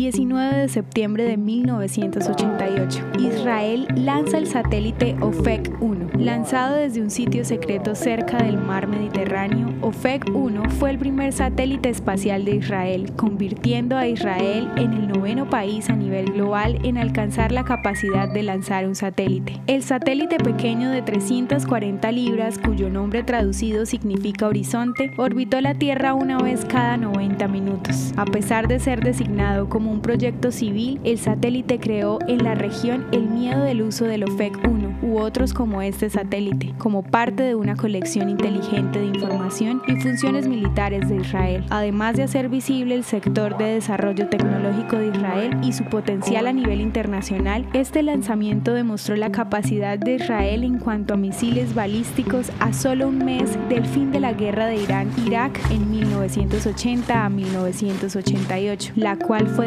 19 de septiembre de 1988, Israel lanza el satélite OFEC-1. Lanzado desde un sitio secreto cerca del mar Mediterráneo, OFEC-1 fue el primer satélite espacial de Israel, convirtiendo a Israel en el noveno país a nivel global en alcanzar la capacidad de lanzar un satélite. El satélite pequeño de 340 libras, cuyo nombre traducido significa horizonte, orbitó la Tierra una vez cada 90 minutos. A pesar de ser designado como un proyecto civil, el satélite creó en la región el miedo del uso del OFEC-1 u otros como este satélite, como parte de una colección inteligente de información y funciones militares de Israel, además de hacer visible el sector de desarrollo tecnológico de Israel y su potencial a nivel internacional, este lanzamiento demostró la capacidad de Israel en cuanto a misiles balísticos a solo un mes del fin de la guerra de Irán-Irak en 1980 a 1988, la cual fue